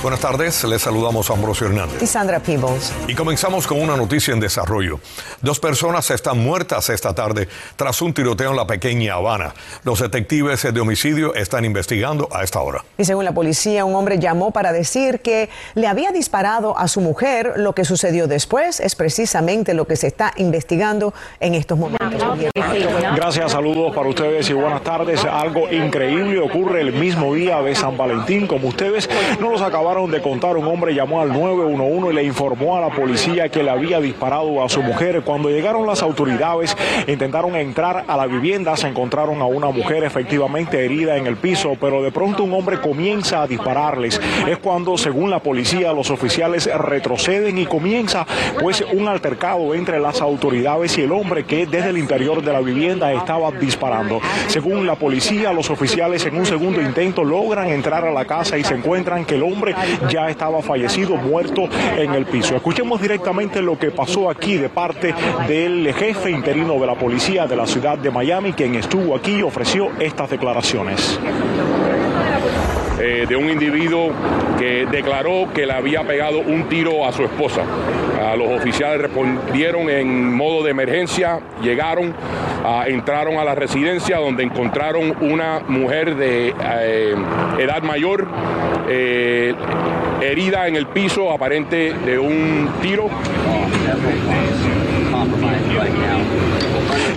Buenas tardes, les saludamos a Ambrosio Hernández. Y Sandra Peebles. Y comenzamos con una noticia en desarrollo. Dos personas están muertas esta tarde tras un tiroteo en la pequeña Habana. Los detectives de homicidio están investigando a esta hora. Y según la policía, un hombre llamó para decir que le había disparado a su mujer. Lo que sucedió después es precisamente lo que se está investigando en estos momentos. Gracias, saludos para ustedes y buenas tardes. Algo increíble ocurre el mismo día de San Valentín. Como ustedes no los acabaron de contar, un hombre llamó al 911 y le informó a la policía que le había disparado a su mujer. Cuando llegaron las autoridades, intentaron entrar a la vivienda, se encontraron a una mujer efectivamente herida en el piso, pero de pronto un hombre comienza a dispararles. Es cuando, según la policía, los oficiales retroceden y comienza pues un altercado entre las autoridades y el hombre que desde el interior de la vivienda estaba disparando. Según la policía, los oficiales en un segundo intento logran entrar a la casa y se encuentran que el hombre ya estaba fallecido, muerto en el piso. Escuchemos directamente lo que pasó aquí de parte del jefe interino de la policía de la ciudad de Miami, quien estuvo aquí y ofreció estas declaraciones. Eh, de un individuo que declaró que le había pegado un tiro a su esposa. los oficiales respondieron en modo de emergencia, llegaron, entraron a la residencia donde encontraron una mujer de eh, edad mayor eh, herida en el piso aparente de un tiro.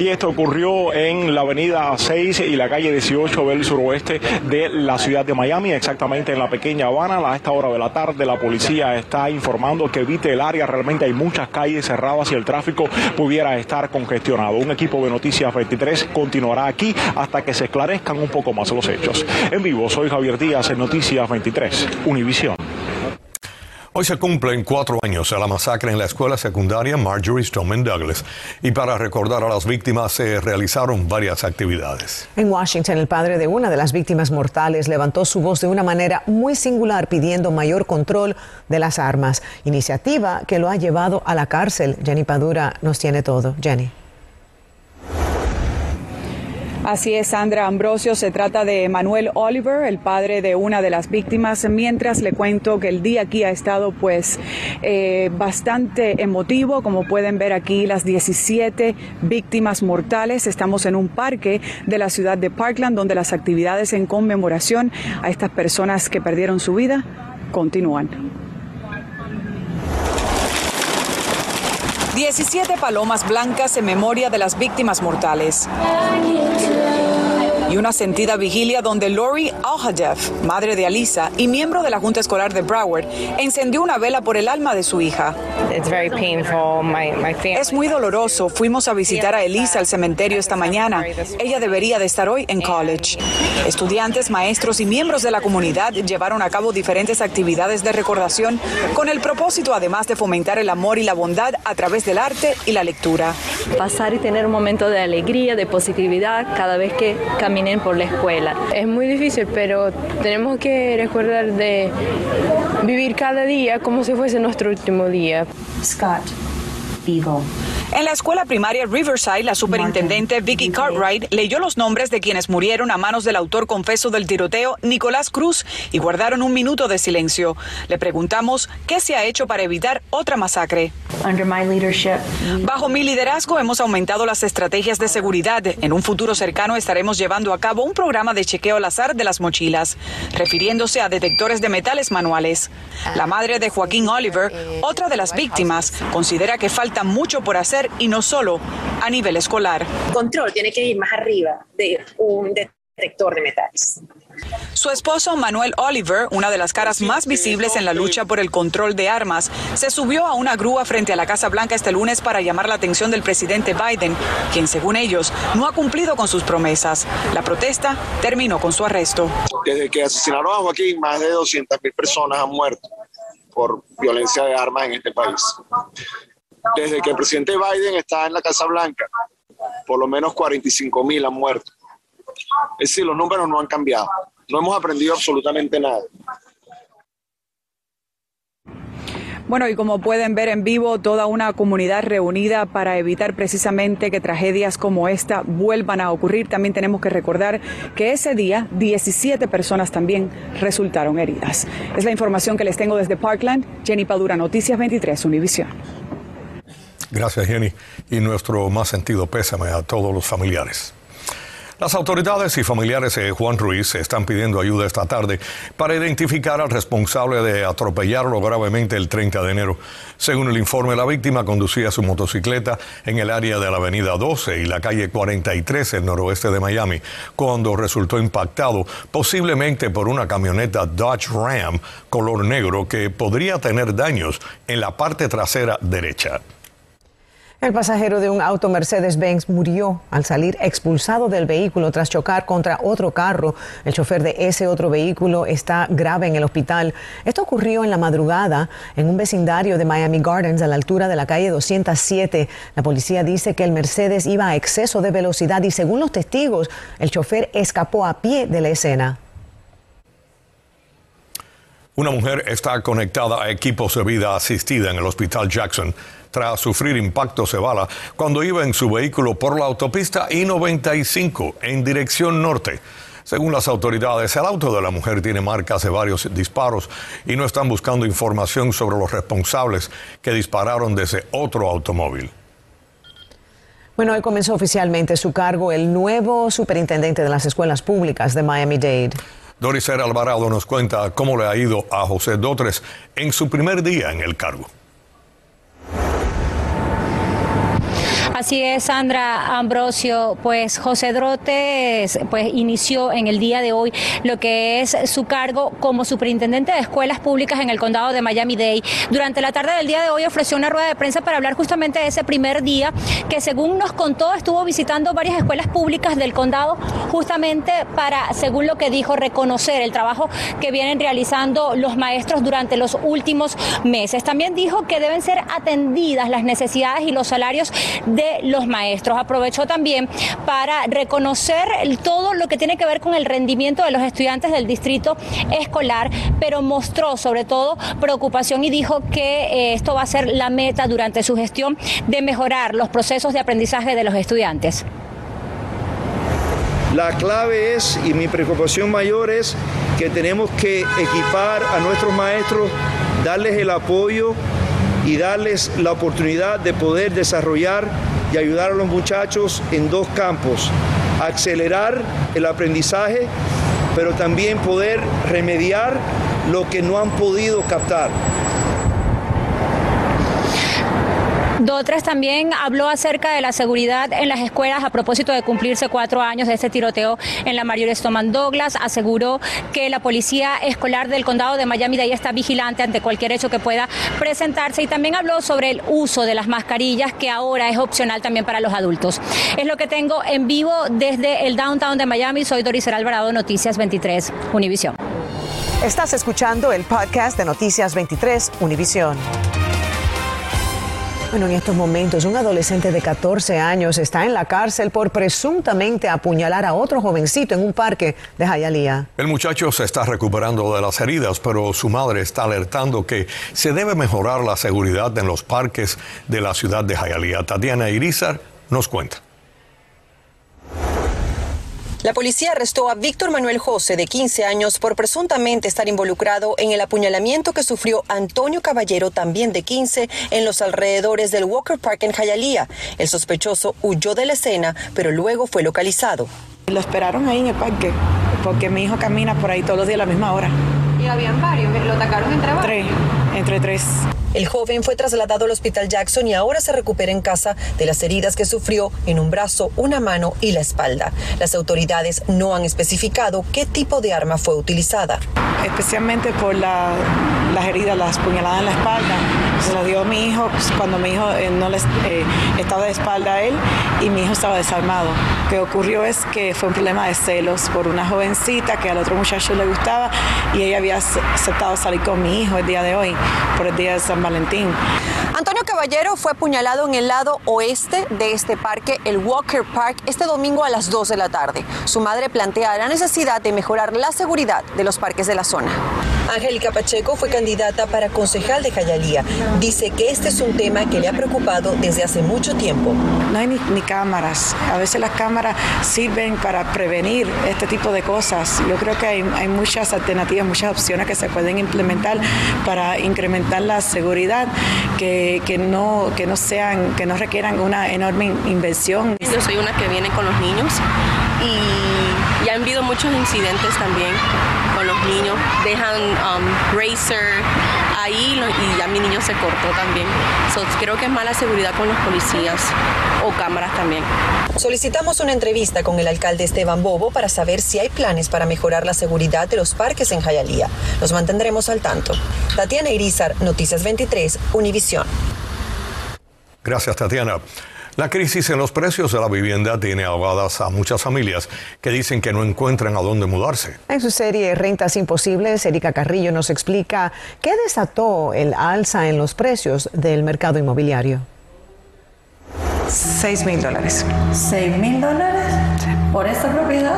Y esto ocurrió en la avenida 6 y la calle 18 del suroeste de la ciudad de Miami, exactamente en la pequeña Habana. A esta hora de la tarde la policía está informando que evite el área. Realmente hay muchas calles cerradas y el tráfico pudiera estar congestionado. Un equipo de Noticias 23 continuará aquí hasta que se esclarezcan un poco más los hechos. En vivo, soy Javier Díaz en Noticias 23, Univisión. Hoy se cumplen cuatro años de la masacre en la escuela secundaria Marjorie Stoneman Douglas y para recordar a las víctimas se realizaron varias actividades. En Washington, el padre de una de las víctimas mortales levantó su voz de una manera muy singular pidiendo mayor control de las armas, iniciativa que lo ha llevado a la cárcel. Jenny Padura nos tiene todo. Jenny. Así es, Sandra Ambrosio. Se trata de Manuel Oliver, el padre de una de las víctimas. Mientras le cuento que el día aquí ha estado, pues, eh, bastante emotivo. Como pueden ver aquí, las 17 víctimas mortales. Estamos en un parque de la ciudad de Parkland, donde las actividades en conmemoración a estas personas que perdieron su vida continúan. 17 palomas blancas en memoria de las víctimas mortales y una sentida vigilia donde Lori Alhadeff, madre de Alisa y miembro de la Junta Escolar de Broward, encendió una vela por el alma de su hija. Es muy doloroso. Fuimos a visitar a Elisa al cementerio esta mañana. Ella debería de estar hoy en college. Estudiantes, maestros y miembros de la comunidad llevaron a cabo diferentes actividades de recordación con el propósito además de fomentar el amor y la bondad a través del arte y la lectura. Pasar y tener un momento de alegría, de positividad cada vez que caminamos por la escuela. Es muy difícil, pero tenemos que recordar de vivir cada día como si fuese nuestro último día. Scott Beagle. En la escuela primaria Riverside, la superintendente Vicky Cartwright leyó los nombres de quienes murieron a manos del autor confeso del tiroteo, Nicolás Cruz, y guardaron un minuto de silencio. Le preguntamos qué se ha hecho para evitar otra masacre. Bajo mi liderazgo hemos aumentado las estrategias de seguridad. En un futuro cercano estaremos llevando a cabo un programa de chequeo al azar de las mochilas, refiriéndose a detectores de metales manuales. La madre de Joaquín Oliver, otra de las víctimas, considera que falta mucho por hacer y no solo a nivel escolar. control tiene que ir más arriba de un detector de metales. Su esposo Manuel Oliver, una de las caras más visibles en la lucha por el control de armas, se subió a una grúa frente a la Casa Blanca este lunes para llamar la atención del presidente Biden, quien según ellos no ha cumplido con sus promesas. La protesta terminó con su arresto. Desde que asesinaron a Joaquín, más de 200.000 personas han muerto por violencia de armas en este país desde que el presidente Biden está en la Casa Blanca, por lo menos 45 mil han muerto. Es decir, los números no han cambiado. No hemos aprendido absolutamente nada. Bueno, y como pueden ver en vivo, toda una comunidad reunida para evitar precisamente que tragedias como esta vuelvan a ocurrir. También tenemos que recordar que ese día 17 personas también resultaron heridas. Es la información que les tengo desde Parkland. Jenny Padura, Noticias 23, Univisión. Gracias, Jenny. Y nuestro más sentido pésame a todos los familiares. Las autoridades y familiares de Juan Ruiz están pidiendo ayuda esta tarde para identificar al responsable de atropellarlo gravemente el 30 de enero. Según el informe, la víctima conducía su motocicleta en el área de la avenida 12 y la calle 43 el noroeste de Miami, cuando resultó impactado posiblemente por una camioneta Dodge Ram color negro que podría tener daños en la parte trasera derecha. El pasajero de un auto Mercedes-Benz murió al salir expulsado del vehículo tras chocar contra otro carro. El chofer de ese otro vehículo está grave en el hospital. Esto ocurrió en la madrugada en un vecindario de Miami Gardens a la altura de la calle 207. La policía dice que el Mercedes iba a exceso de velocidad y según los testigos, el chofer escapó a pie de la escena. Una mujer está conectada a equipos de vida asistida en el hospital Jackson tras sufrir impactos de bala cuando iba en su vehículo por la autopista I-95 en dirección norte. Según las autoridades, el auto de la mujer tiene marcas de varios disparos y no están buscando información sobre los responsables que dispararon desde otro automóvil. Bueno, hoy comenzó oficialmente su cargo el nuevo superintendente de las escuelas públicas de Miami-Dade. Doris Alvarado nos cuenta cómo le ha ido a José Dotres en su primer día en el cargo. Así es, Sandra Ambrosio. Pues José Drotes pues, inició en el día de hoy lo que es su cargo como superintendente de escuelas públicas en el condado de Miami-Dade. Durante la tarde del día de hoy ofreció una rueda de prensa para hablar justamente de ese primer día que según nos contó estuvo visitando varias escuelas públicas del condado justamente para, según lo que dijo, reconocer el trabajo que vienen realizando los maestros durante los últimos meses. También dijo que deben ser atendidas las necesidades y los salarios de los maestros. Aprovechó también para reconocer todo lo que tiene que ver con el rendimiento de los estudiantes del distrito escolar, pero mostró sobre todo preocupación y dijo que eh, esto va a ser la meta durante su gestión de mejorar los procesos de aprendizaje de los estudiantes. La clave es, y mi preocupación mayor es, que tenemos que equipar a nuestros maestros, darles el apoyo y darles la oportunidad de poder desarrollar y ayudar a los muchachos en dos campos, acelerar el aprendizaje, pero también poder remediar lo que no han podido captar. Dotres también habló acerca de la seguridad en las escuelas a propósito de cumplirse cuatro años de este tiroteo en la Mayor Stoman Douglas. Aseguró que la policía escolar del condado de Miami de ahí está vigilante ante cualquier hecho que pueda presentarse y también habló sobre el uso de las mascarillas que ahora es opcional también para los adultos. Es lo que tengo en vivo desde el downtown de Miami. Soy Doris Alvarado, Noticias 23, Univisión. Estás escuchando el podcast de Noticias 23, Univisión. Bueno, en estos momentos un adolescente de 14 años está en la cárcel por presuntamente apuñalar a otro jovencito en un parque de Hialeah. El muchacho se está recuperando de las heridas, pero su madre está alertando que se debe mejorar la seguridad en los parques de la ciudad de Hialeah. Tatiana Irizar nos cuenta. La policía arrestó a Víctor Manuel José, de 15 años, por presuntamente estar involucrado en el apuñalamiento que sufrió Antonio Caballero, también de 15, en los alrededores del Walker Park en Hialeah. El sospechoso huyó de la escena, pero luego fue localizado. Lo esperaron ahí en el parque, porque mi hijo camina por ahí todos los días a la misma hora. ¿Y habían varios? ¿Lo atacaron entre varios? Tres, entre tres. El joven fue trasladado al hospital Jackson y ahora se recupera en casa de las heridas que sufrió en un brazo, una mano y la espalda. Las autoridades no han especificado qué tipo de arma fue utilizada. Especialmente por las heridas, las puñaladas en la espalda. Se lo dio a mi hijo pues, cuando mi hijo eh, no les, eh, estaba de espalda a él y mi hijo estaba desarmado. Lo que ocurrió es que fue un problema de celos por una jovencita que al otro muchacho le gustaba y ella había aceptado salir con mi hijo el día de hoy, por el día de San Valentín. Antonio Caballero fue apuñalado en el lado oeste de este parque, el Walker Park, este domingo a las 2 de la tarde. Su madre plantea la necesidad de mejorar la seguridad de los parques de la zona. Angélica Pacheco fue candidata para concejal de Jayalía. Dice que este es un tema que le ha preocupado desde hace mucho tiempo. No hay ni, cámaras. A veces las cámaras sirven para prevenir este tipo de cosas. Yo creo que hay, hay muchas alternativas, muchas opciones que se pueden implementar para incrementar la seguridad, que, que, no, que no sean, que no requieran una enorme inversión. Yo soy una que viene con los niños y ya han habido muchos incidentes también con los niños. Dejan um, racer ahí y ya mi niño se cortó también. creo que es mala seguridad con los policías o cámaras también. Solicitamos una entrevista con el alcalde Esteban Bobo para saber si hay planes para mejorar la seguridad de los parques en Jayalía. Los mantendremos al tanto. Tatiana Irizar, Noticias 23, Univisión. Gracias, Tatiana. La crisis en los precios de la vivienda tiene ahogadas a muchas familias que dicen que no encuentran a dónde mudarse. En su serie Rentas Imposibles, Erika Carrillo nos explica qué desató el alza en los precios del mercado inmobiliario. 6 mil dólares. ¿6 mil dólares? ¿Por esta propiedad?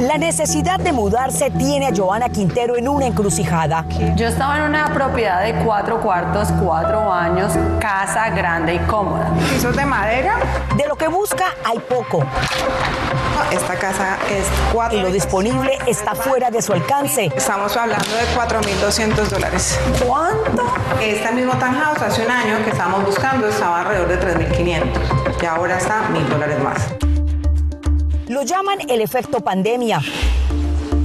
La necesidad de mudarse tiene a Joana Quintero en una encrucijada. Yo estaba en una propiedad de cuatro cuartos, cuatro años, casa grande y cómoda. ¿Pisos de madera? De lo que busca hay poco. Esta casa es cuatro. Y lo disponible está fuera de su alcance. Estamos hablando de 4.200 dólares. ¿Cuánto? Este mismo townhouse hace un año que estábamos buscando estaba alrededor de 3.500 y ahora está mil dólares más. Lo llaman el efecto pandemia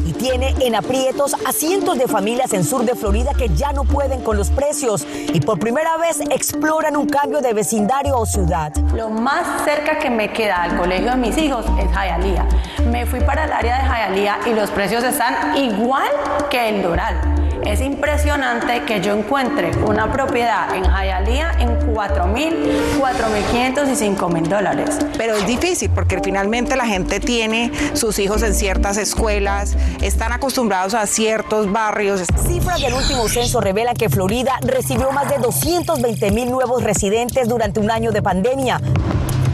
y tiene en aprietos a cientos de familias en sur de Florida que ya no pueden con los precios y por primera vez exploran un cambio de vecindario o ciudad. Lo más cerca que me queda al colegio de mis hijos es Hialeah. Me fui para el área de Hialeah y los precios están igual que el Doral. Es impresionante que yo encuentre una propiedad en Hialeah en 4 mil, 4 mil 500 y 5 mil dólares. Pero es difícil porque finalmente la gente tiene sus hijos en ciertas escuelas, están acostumbrados a ciertos barrios. Cifras del último censo revelan que Florida recibió más de 220 mil nuevos residentes durante un año de pandemia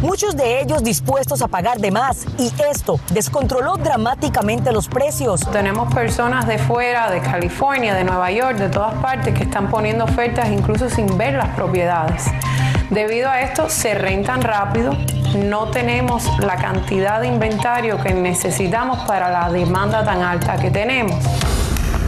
muchos de ellos dispuestos a pagar de más y esto descontroló dramáticamente los precios. Tenemos personas de fuera, de California, de Nueva York, de todas partes que están poniendo ofertas incluso sin ver las propiedades. Debido a esto se rentan rápido, no tenemos la cantidad de inventario que necesitamos para la demanda tan alta que tenemos.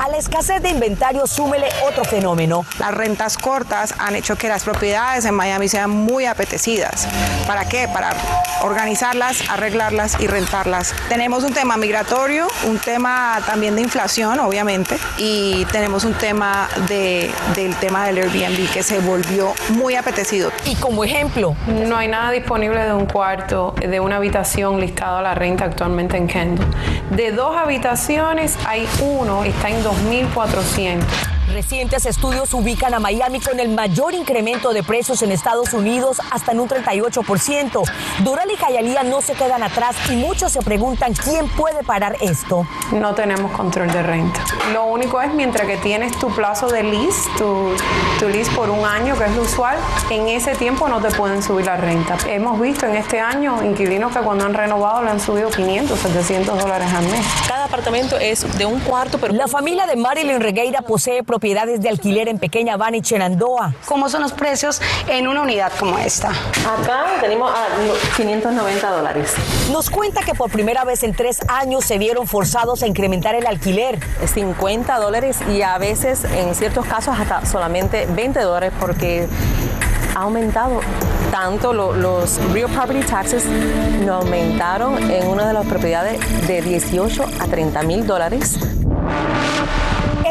A la escasez de inventario súmele otro fenómeno. Las rentas cortas han hecho que las propiedades en Miami sean muy apetecidas. ¿Para qué? Para organizarlas, arreglarlas y rentarlas. Tenemos un tema migratorio, un tema también de inflación, obviamente, y tenemos un tema de, del tema del Airbnb que se volvió muy apetecido. Y como ejemplo, no hay nada disponible de un cuarto, de una habitación listado a la renta actualmente en Kendall. De dos habitaciones hay uno, está en 2.400. Recientes estudios ubican a Miami con el mayor incremento de precios en Estados Unidos hasta en un 38%. Doral y Hialeah no se quedan atrás y muchos se preguntan quién puede parar esto. No tenemos control de renta. Lo único es mientras que tienes tu plazo de lease, tu, tu lease por un año, que es lo usual, en ese tiempo no te pueden subir la renta. Hemos visto en este año inquilinos que cuando han renovado le han subido 500, 700 dólares al mes. Cada apartamento es de un cuarto, pero... La familia de Marilyn Regueira posee propiedades de alquiler en Pequeña Habana y Chenandoah. ¿Cómo son los precios en una unidad como esta? Acá tenemos a 590 dólares. Nos cuenta que por primera vez en tres años se vieron forzados a incrementar el alquiler. 50 dólares y a veces en ciertos casos hasta solamente 20 dólares porque ha aumentado tanto los real property taxes no aumentaron en una de las propiedades de 18 a 30 mil dólares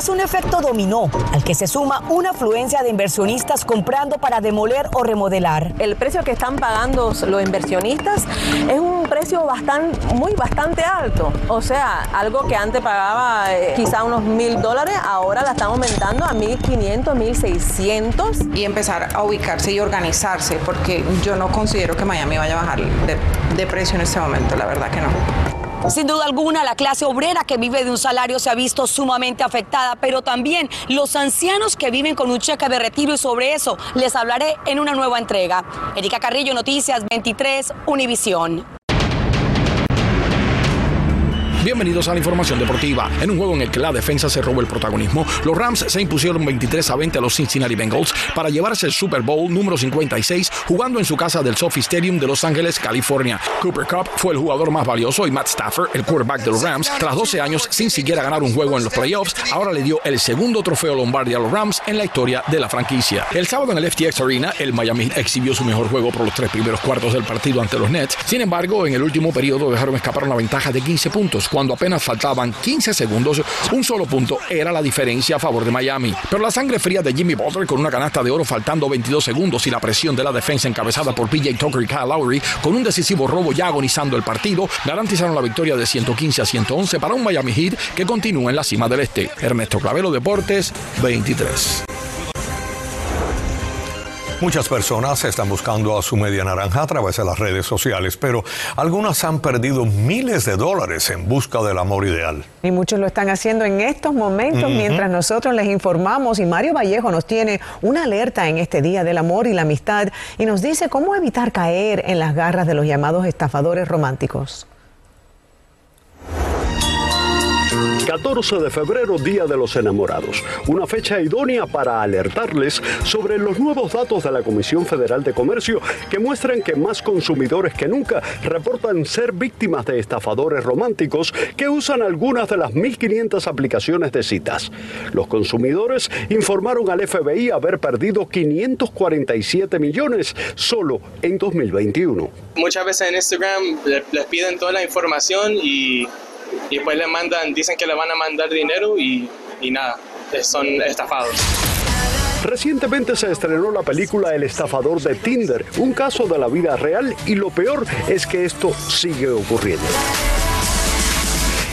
es un efecto dominó al que se suma una afluencia de inversionistas comprando para demoler o remodelar. El precio que están pagando los inversionistas es un precio bastante, muy bastante alto. O sea, algo que antes pagaba eh, quizá unos mil dólares, ahora la están aumentando a mil quinientos, mil seiscientos. Y empezar a ubicarse y organizarse, porque yo no considero que Miami vaya a bajar de, de precio en este momento, la verdad que no. Sin duda alguna, la clase obrera que vive de un salario se ha visto sumamente afectada, pero también los ancianos que viven con un cheque de retiro y sobre eso les hablaré en una nueva entrega. Erika Carrillo, Noticias 23, Univisión. Bienvenidos a la información deportiva. En un juego en el que la defensa se robó el protagonismo, los Rams se impusieron 23 a 20 a los Cincinnati Bengals para llevarse el Super Bowl número 56 jugando en su casa del Sophie Stadium de Los Ángeles, California. Cooper Cup fue el jugador más valioso y Matt Stafford, el quarterback de los Rams, tras 12 años sin siquiera ganar un juego en los playoffs, ahora le dio el segundo trofeo Lombardi a los Rams en la historia de la franquicia. El sábado en el FTX Arena, el Miami exhibió su mejor juego por los tres primeros cuartos del partido ante los Nets. Sin embargo, en el último periodo dejaron escapar una ventaja de 15 puntos cuando apenas faltaban 15 segundos, un solo punto era la diferencia a favor de Miami. Pero la sangre fría de Jimmy Butler con una canasta de oro faltando 22 segundos y la presión de la defensa encabezada por PJ Tucker y Kyle Lowry con un decisivo robo ya agonizando el partido garantizaron la victoria de 115 a 111 para un Miami Heat que continúa en la cima del este. Ernesto Clavelo Deportes 23. Muchas personas están buscando a su media naranja a través de las redes sociales, pero algunas han perdido miles de dólares en busca del amor ideal. Y muchos lo están haciendo en estos momentos mientras nosotros les informamos y Mario Vallejo nos tiene una alerta en este Día del Amor y la Amistad y nos dice cómo evitar caer en las garras de los llamados estafadores románticos. 14 de febrero, Día de los Enamorados, una fecha idónea para alertarles sobre los nuevos datos de la Comisión Federal de Comercio que muestran que más consumidores que nunca reportan ser víctimas de estafadores románticos que usan algunas de las 1.500 aplicaciones de citas. Los consumidores informaron al FBI haber perdido 547 millones solo en 2021. Muchas veces en Instagram les piden toda la información y y después le mandan, dicen que le van a mandar dinero y, y nada, son estafados. Recientemente se estrenó la película El estafador de Tinder, un caso de la vida real y lo peor es que esto sigue ocurriendo.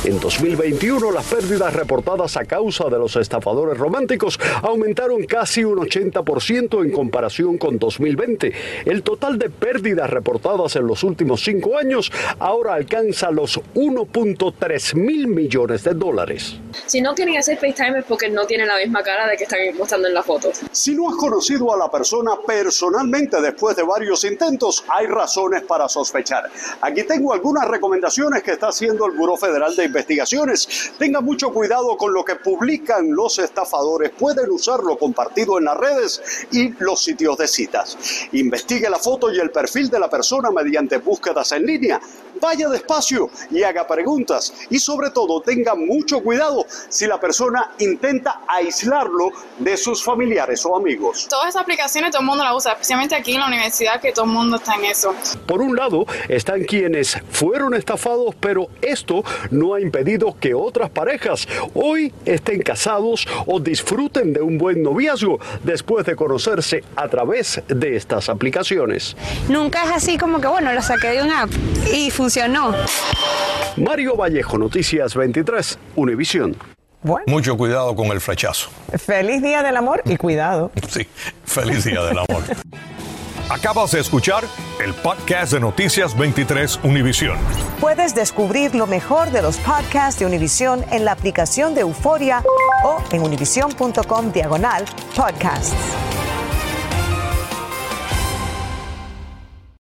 En 2021, las pérdidas reportadas a causa de los estafadores románticos aumentaron casi un 80% en comparación con 2020. El total de pérdidas reportadas en los últimos cinco años ahora alcanza los 1.3 mil millones de dólares. Si no quieren hacer FaceTime es porque no tienen la misma cara de que están mostrando en la foto. Si no has conocido a la persona personalmente después de varios intentos, hay razones para sospechar. Aquí tengo algunas recomendaciones que está haciendo el Buró Federal de investigaciones. Tenga mucho cuidado con lo que publican los estafadores. Pueden usarlo compartido en las redes y los sitios de citas. Investigue la foto y el perfil de la persona mediante búsquedas en línea. Vaya despacio y haga preguntas. Y sobre todo tenga mucho cuidado si la persona intenta aislarlo de sus familiares o amigos. Todas esas aplicaciones todo el mundo las usa, especialmente aquí en la universidad que todo el mundo está en eso. Por un lado están quienes fueron estafados, pero esto no ha impedido que otras parejas hoy estén casados o disfruten de un buen noviazgo después de conocerse a través de estas aplicaciones. Nunca es así como que, bueno, lo saqué de una app y funcionó. Mario Vallejo, Noticias 23, Univisión. Mucho cuidado con el flechazo. Feliz Día del Amor y cuidado. Sí, feliz Día del Amor. Acabas de escuchar el podcast de Noticias 23 Univisión. Puedes descubrir lo mejor de los podcasts de Univisión en la aplicación de Euforia o en univision.com diagonal podcasts.